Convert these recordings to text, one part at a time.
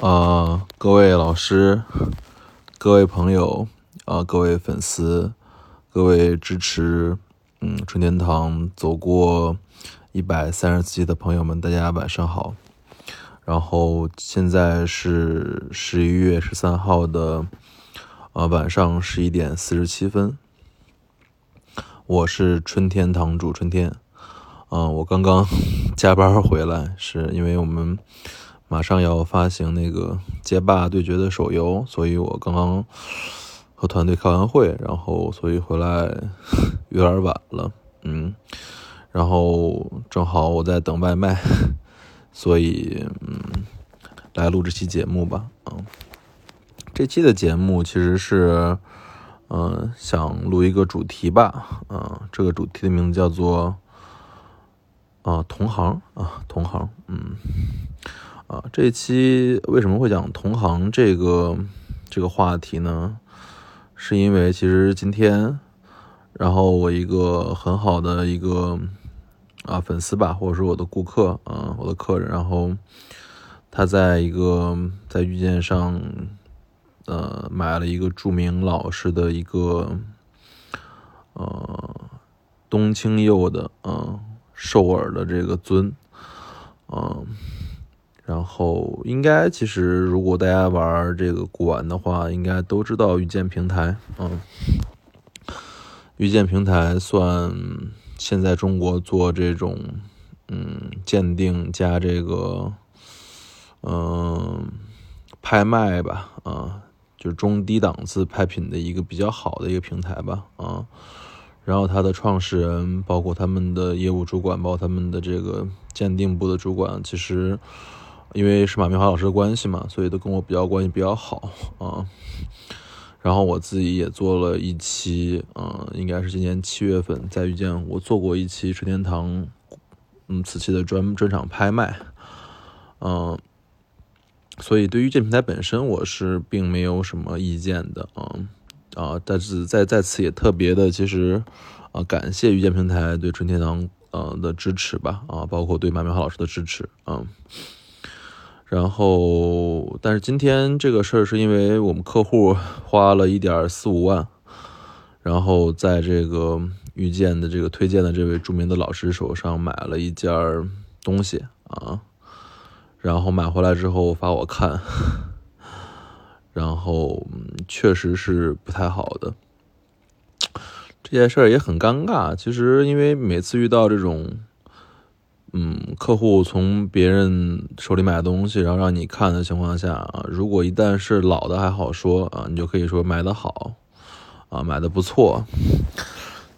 啊，各位老师，各位朋友，啊，各位粉丝，各位支持，嗯，春天堂走过一百三十期的朋友们，大家晚上好。然后现在是十一月十三号的，啊，晚上十一点四十七分。我是春天堂主春天，嗯，我刚刚 加班回来，是因为我们。马上要发行那个街霸对决的手游，所以我刚刚和团队开完会，然后所以回来有点晚了，嗯，然后正好我在等外卖，所以嗯，来录这期节目吧，嗯，这期的节目其实是嗯想录一个主题吧，嗯，这个主题的名字叫做啊同行啊同行，嗯。啊，这期为什么会讲同行这个这个话题呢？是因为其实今天，然后我一个很好的一个啊粉丝吧，或者说我的顾客啊，我的客人，然后他在一个在遇见上呃买了一个著名老师的一个呃冬青釉的嗯兽耳的这个尊，嗯。然后应该其实如果大家玩这个古玩的话，应该都知道御剑平台，嗯，御剑平台算现在中国做这种嗯鉴定加这个嗯拍卖吧，啊，就是中低档次拍品的一个比较好的一个平台吧，啊，然后它的创始人，包括他们的业务主管，包括他们的这个鉴定部的主管，其实。因为是马明华老师的关系嘛，所以都跟我比较关系比较好啊。然后我自己也做了一期，嗯，应该是今年七月份在遇见我做过一期春天堂，嗯，瓷器的专专场拍卖，嗯，所以对于这平台本身我是并没有什么意见的啊啊，但是在在此也特别的其实啊感谢遇见平台对春天堂呃的支持吧啊，包括对马明华老师的支持啊。然后，但是今天这个事儿是因为我们客户花了一点四五万，然后在这个遇见的这个推荐的这位著名的老师手上买了一件东西啊，然后买回来之后发我看，然后确实是不太好的，这件事儿也很尴尬。其实因为每次遇到这种。嗯，客户从别人手里买东西，然后让你看的情况下啊，如果一旦是老的还好说啊，你就可以说买的好，啊，买的不错。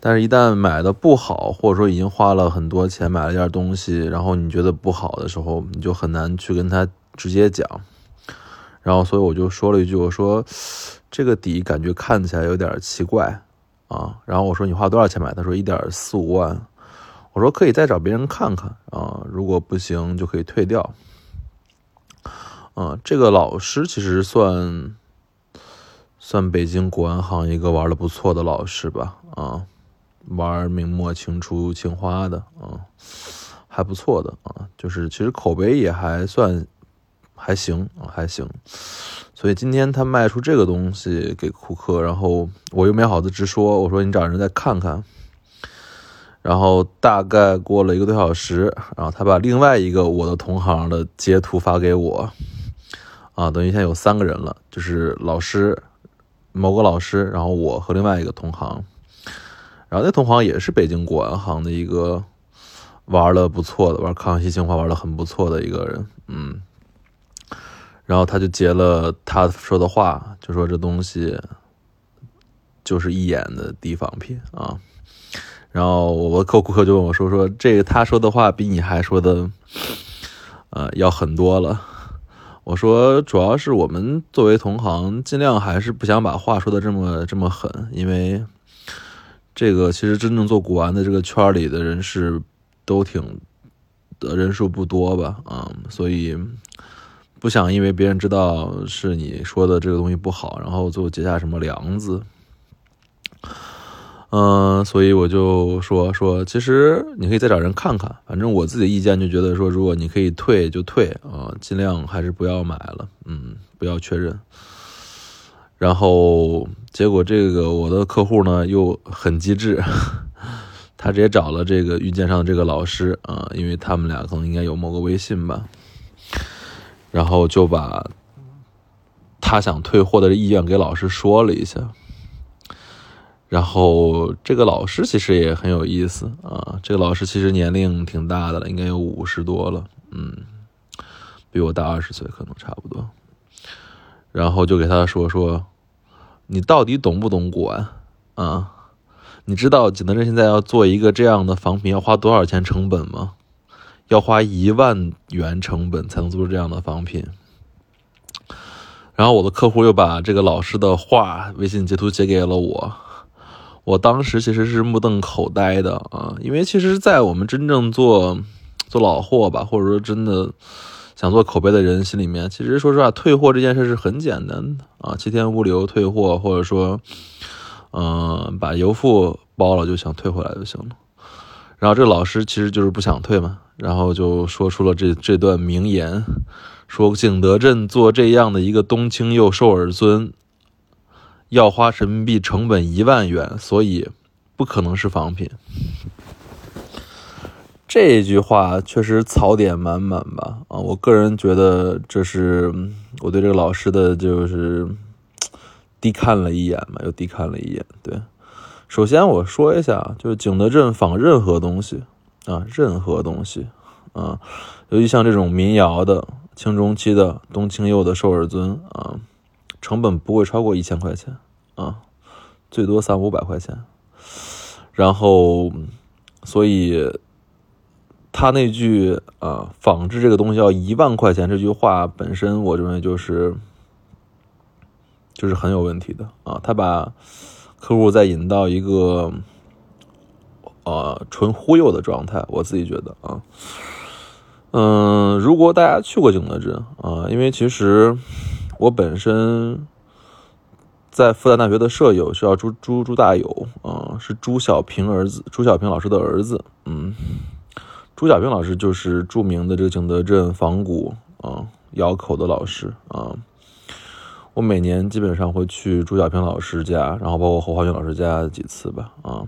但是，一旦买的不好，或者说已经花了很多钱买了一件东西，然后你觉得不好的时候，你就很难去跟他直接讲。然后，所以我就说了一句，我说这个底感觉看起来有点奇怪啊。然后我说你花多少钱买？他说一点四五万。我说可以再找别人看看啊，如果不行就可以退掉。啊，这个老师其实算算北京古玩行一个玩的不错的老师吧，啊，玩明末清初青花的啊，还不错的啊，就是其实口碑也还算还行啊，还行。所以今天他卖出这个东西给顾客，然后我又没好意思直说，我说你找人再看看。然后大概过了一个多小时，然后他把另外一个我的同行的截图发给我，啊，等于现在有三个人了，就是老师，某个老师，然后我和另外一个同行，然后那同行也是北京古玩行的一个玩的不错的，玩康熙青花玩的很不错的一个人，嗯，然后他就截了他说的话，就说这东西就是一眼的地方品啊。然后我客顾客就问我说：“说这个他说的话比你还说的，呃，要狠多了。”我说：“主要是我们作为同行，尽量还是不想把话说的这么这么狠，因为这个其实真正做古玩的这个圈里的人是都挺的人数不多吧，啊，所以不想因为别人知道是你说的这个东西不好，然后最后结下什么梁子。”嗯，所以我就说说，其实你可以再找人看看，反正我自己的意见就觉得说，如果你可以退就退啊，尽量还是不要买了，嗯，不要确认。然后结果这个我的客户呢又很机智，他直接找了这个遇见上的这个老师啊，因为他们俩可能应该有某个微信吧，然后就把他想退货的意愿给老师说了一下。然后这个老师其实也很有意思啊，这个老师其实年龄挺大的了，应该有五十多了，嗯，比我大二十岁可能差不多。然后就给他说说，你到底懂不懂管啊？你知道景德镇现在要做一个这样的仿品要花多少钱成本吗？要花一万元成本才能做出这样的仿品。然后我的客户又把这个老师的话微信截图截给了我。我当时其实是目瞪口呆的啊，因为其实，在我们真正做做老货吧，或者说真的想做口碑的人心里面，其实说实话，退货这件事是很简单的啊，七天物流退货，或者说，嗯，把邮付包了就想退回来就行了。然后这老师其实就是不想退嘛，然后就说出了这这段名言，说景德镇做这样的一个冬青釉兽耳尊。要花人民币成本一万元，所以不可能是仿品。这句话确实槽点满满吧？啊，我个人觉得这是我对这个老师的就是低看了一眼嘛，又低看了一眼。对，首先我说一下，就是景德镇仿任何东西啊，任何东西啊，尤其像这种民窑的、清中期的、东青釉的兽耳尊啊。成本不会超过一千块钱啊，最多三五百块钱。然后，所以他那句啊，仿制这个东西要一万块钱这句话本身，我认为就是就是很有问题的啊。他把客户再引到一个呃纯忽悠的状态，我自己觉得啊，嗯，如果大家去过景德镇啊，因为其实。我本身在复旦大学的舍友是叫朱朱朱大友啊，是朱小平儿子，朱小平老师的儿子。嗯，朱小平老师就是著名的这个景德镇仿古啊窑口的老师啊。我每年基本上会去朱小平老师家，然后包括侯华军老师家几次吧啊。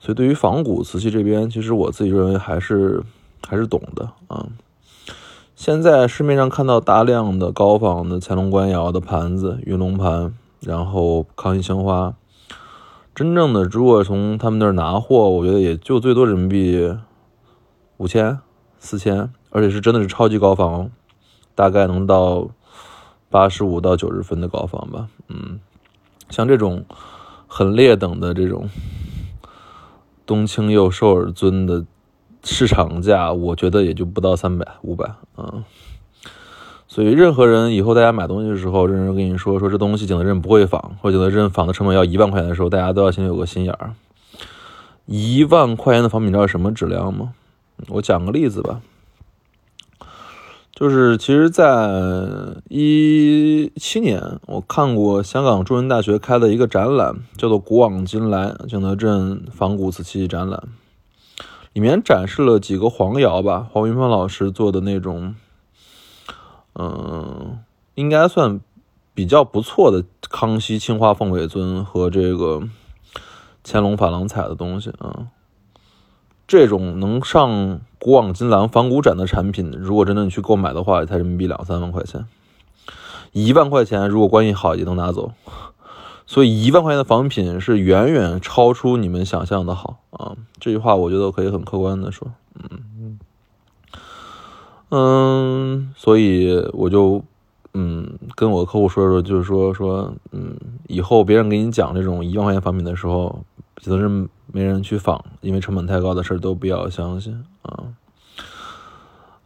所以对于仿古瓷器这边，其实我自己认为还是还是懂的啊。现在市面上看到大量的高仿的乾隆官窑的盘子、云龙盘，然后康熙青花，真正的如果从他们那儿拿货，我觉得也就最多人民币五千、四千，而且是真的是超级高仿，大概能到八十五到九十分的高仿吧。嗯，像这种很劣等的这种冬青釉兽耳尊的。市场价我觉得也就不到三百五百啊，所以任何人以后大家买东西的时候，认真跟你说说这东西景德镇不会仿，或者景德镇仿的成本要一万块钱的时候，大家都要心里有个心眼儿。一万块钱的仿品，你知道什么质量吗？我讲个例子吧，就是其实在一七年，我看过香港中文大学开的一个展览，叫做“古往今来景德镇仿古瓷器展览”。里面展示了几个黄窑吧，黄云峰老师做的那种，嗯，应该算比较不错的康熙青花凤尾尊和这个乾隆珐琅彩的东西啊。这种能上古往今来仿古展的产品，如果真的你去购买的话，才人民币两三万块钱，一万块钱如果关系好也能拿走。所以一万块钱的仿品是远远超出你们想象的好啊！这句话我觉得可以很客观的说，嗯嗯，所以我就嗯跟我客户说说，就是说说嗯，以后别人给你讲这种一万块钱仿品的时候，责任没人去仿，因为成本太高的事儿都不要相信啊。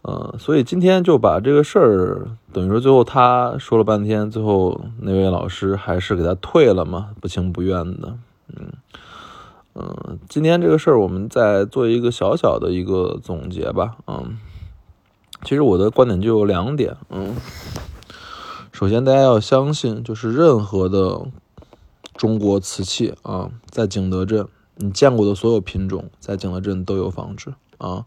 嗯，所以今天就把这个事儿，等于说最后他说了半天，最后那位老师还是给他退了嘛，不情不愿的。嗯嗯，今天这个事儿我们再做一个小小的一个总结吧。嗯，其实我的观点就有两点。嗯，首先大家要相信，就是任何的中国瓷器啊，在景德镇你见过的所有品种在景德镇都有仿制啊，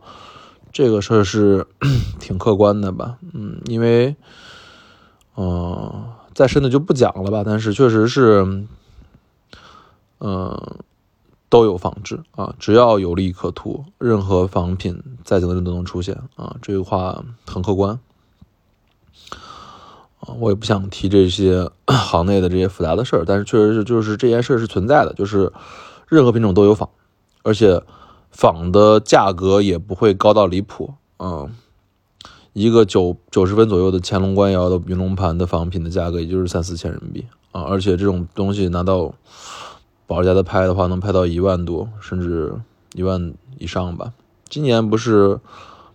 这个事儿是 挺客观的吧？嗯，因为，嗯，再深的就不讲了吧。但是确实是，嗯，都有仿制啊，只要有利可图，任何仿品在景德镇都能出现啊。这句话很客观。啊，我也不想提这些 行内的这些复杂的事儿，但是确实是，就是这件事是存在的，就是任何品种都有仿，而且仿的价格也不会高到离谱啊。一个九九十分左右的乾隆官窑的云龙盘的仿品的价格，也就是三四千人民币啊。而且这种东西拿到保家的拍的话，能拍到一万多，甚至一万以上吧。今年不是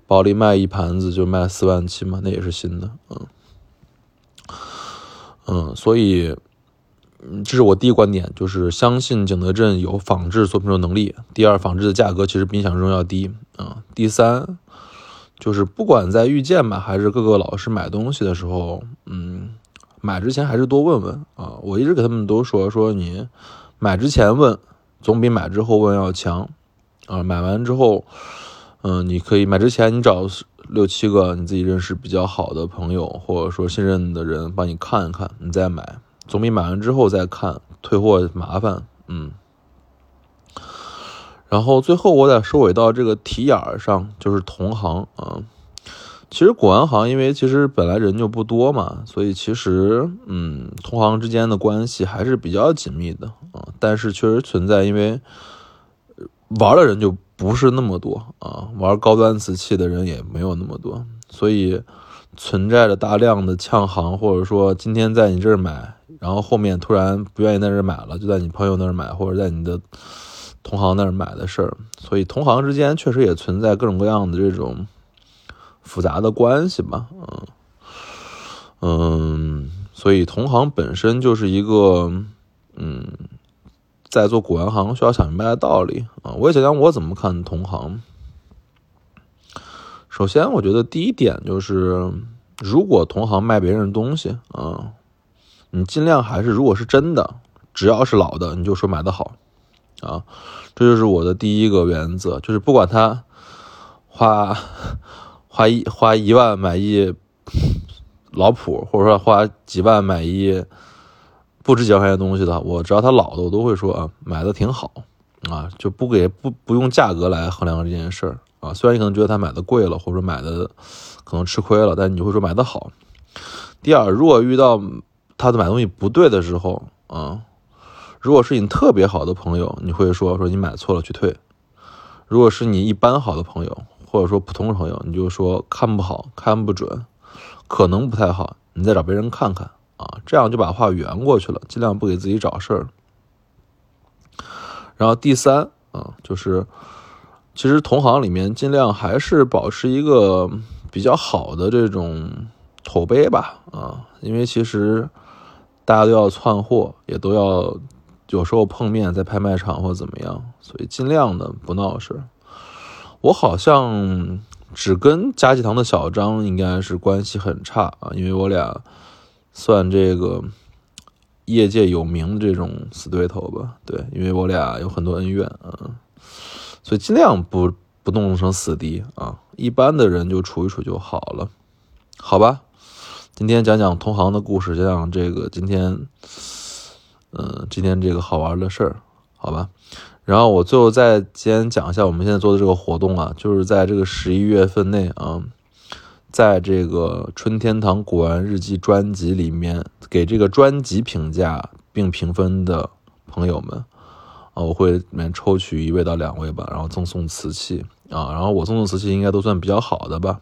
保利卖一盘子就卖四万七吗？那也是新的，嗯。嗯，所以，这是我第一观点，就是相信景德镇有仿制作品的能力。第二，仿制的价格其实比想象中要低啊。第三，就是不管在遇见吧，还是各个老师买东西的时候，嗯，买之前还是多问问啊。我一直给他们都说，说你买之前问，总比买之后问要强啊。买完之后，嗯，你可以买之前你找。六七个你自己认识比较好的朋友，或者说信任的人帮你看一看，你再买，总比买完之后再看退货麻烦。嗯。然后最后我再收尾到这个题眼儿上，就是同行啊。其实古玩行因为其实本来人就不多嘛，所以其实嗯，同行之间的关系还是比较紧密的啊。但是确实存在，因为玩的人就。不是那么多啊，玩高端瓷器的人也没有那么多，所以存在着大量的抢行，或者说今天在你这儿买，然后后面突然不愿意在这儿买了，就在你朋友那儿买，或者在你的同行那儿买的事儿。所以同行之间确实也存在各种各样的这种复杂的关系吧，嗯嗯，所以同行本身就是一个嗯。在做古玩行需要想明白的道理啊！我也讲讲我怎么看同行。首先，我觉得第一点就是，如果同行卖别人东西啊，你尽量还是如果是真的，只要是老的，你就说买的好啊。这就是我的第一个原则，就是不管他花花一花一万买一老谱，或者说花几万买一。不值几万块钱东西的，我只要他老的，我都会说啊，买的挺好啊，就不给不不用价格来衡量这件事儿啊。虽然你可能觉得他买的贵了，或者买的可能吃亏了，但你会说买的好。第二，如果遇到他的买东西不对的时候啊，如果是你特别好的朋友，你会说说你买错了去退；如果是你一般好的朋友，或者说普通朋友，你就说看不好看不准，可能不太好，你再找别人看看。啊，这样就把话圆过去了，尽量不给自己找事儿。然后第三啊，就是其实同行里面尽量还是保持一个比较好的这种口碑吧，啊，因为其实大家都要窜货，也都要有时候碰面在拍卖场或怎么样，所以尽量的不闹事。我好像只跟嘉济堂的小张应该是关系很差啊，因为我俩。算这个业界有名的这种死对头吧，对，因为我俩有很多恩怨啊，所以尽量不不弄成死敌啊，一般的人就处一处就好了，好吧？今天讲讲同行的故事，讲讲这个今天，嗯，今天这个好玩的事儿，好吧？然后我最后再先讲一下我们现在做的这个活动啊，就是在这个十一月份内啊。在这个春天堂古玩日记专辑里面，给这个专辑评价并评分的朋友们，啊，我会里面抽取一位到两位吧，然后赠送瓷器啊，然后我赠送瓷器应该都算比较好的吧，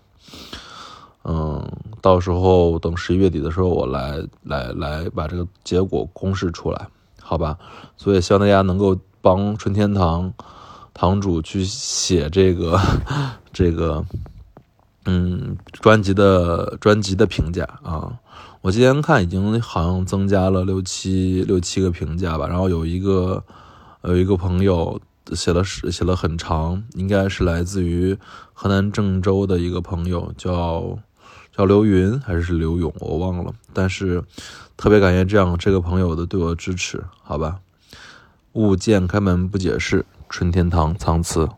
嗯，到时候等十一月底的时候，我来来来把这个结果公示出来，好吧？所以希望大家能够帮春天堂堂主去写这个 这个。嗯，专辑的专辑的评价啊，我今天看已经好像增加了六七六七个评价吧。然后有一个有一个朋友写了写了很长，应该是来自于河南郑州的一个朋友，叫叫刘云还是刘勇，我忘了。但是特别感谢这样这个朋友的对我的支持，好吧。勿见开门不解释。春天堂藏词。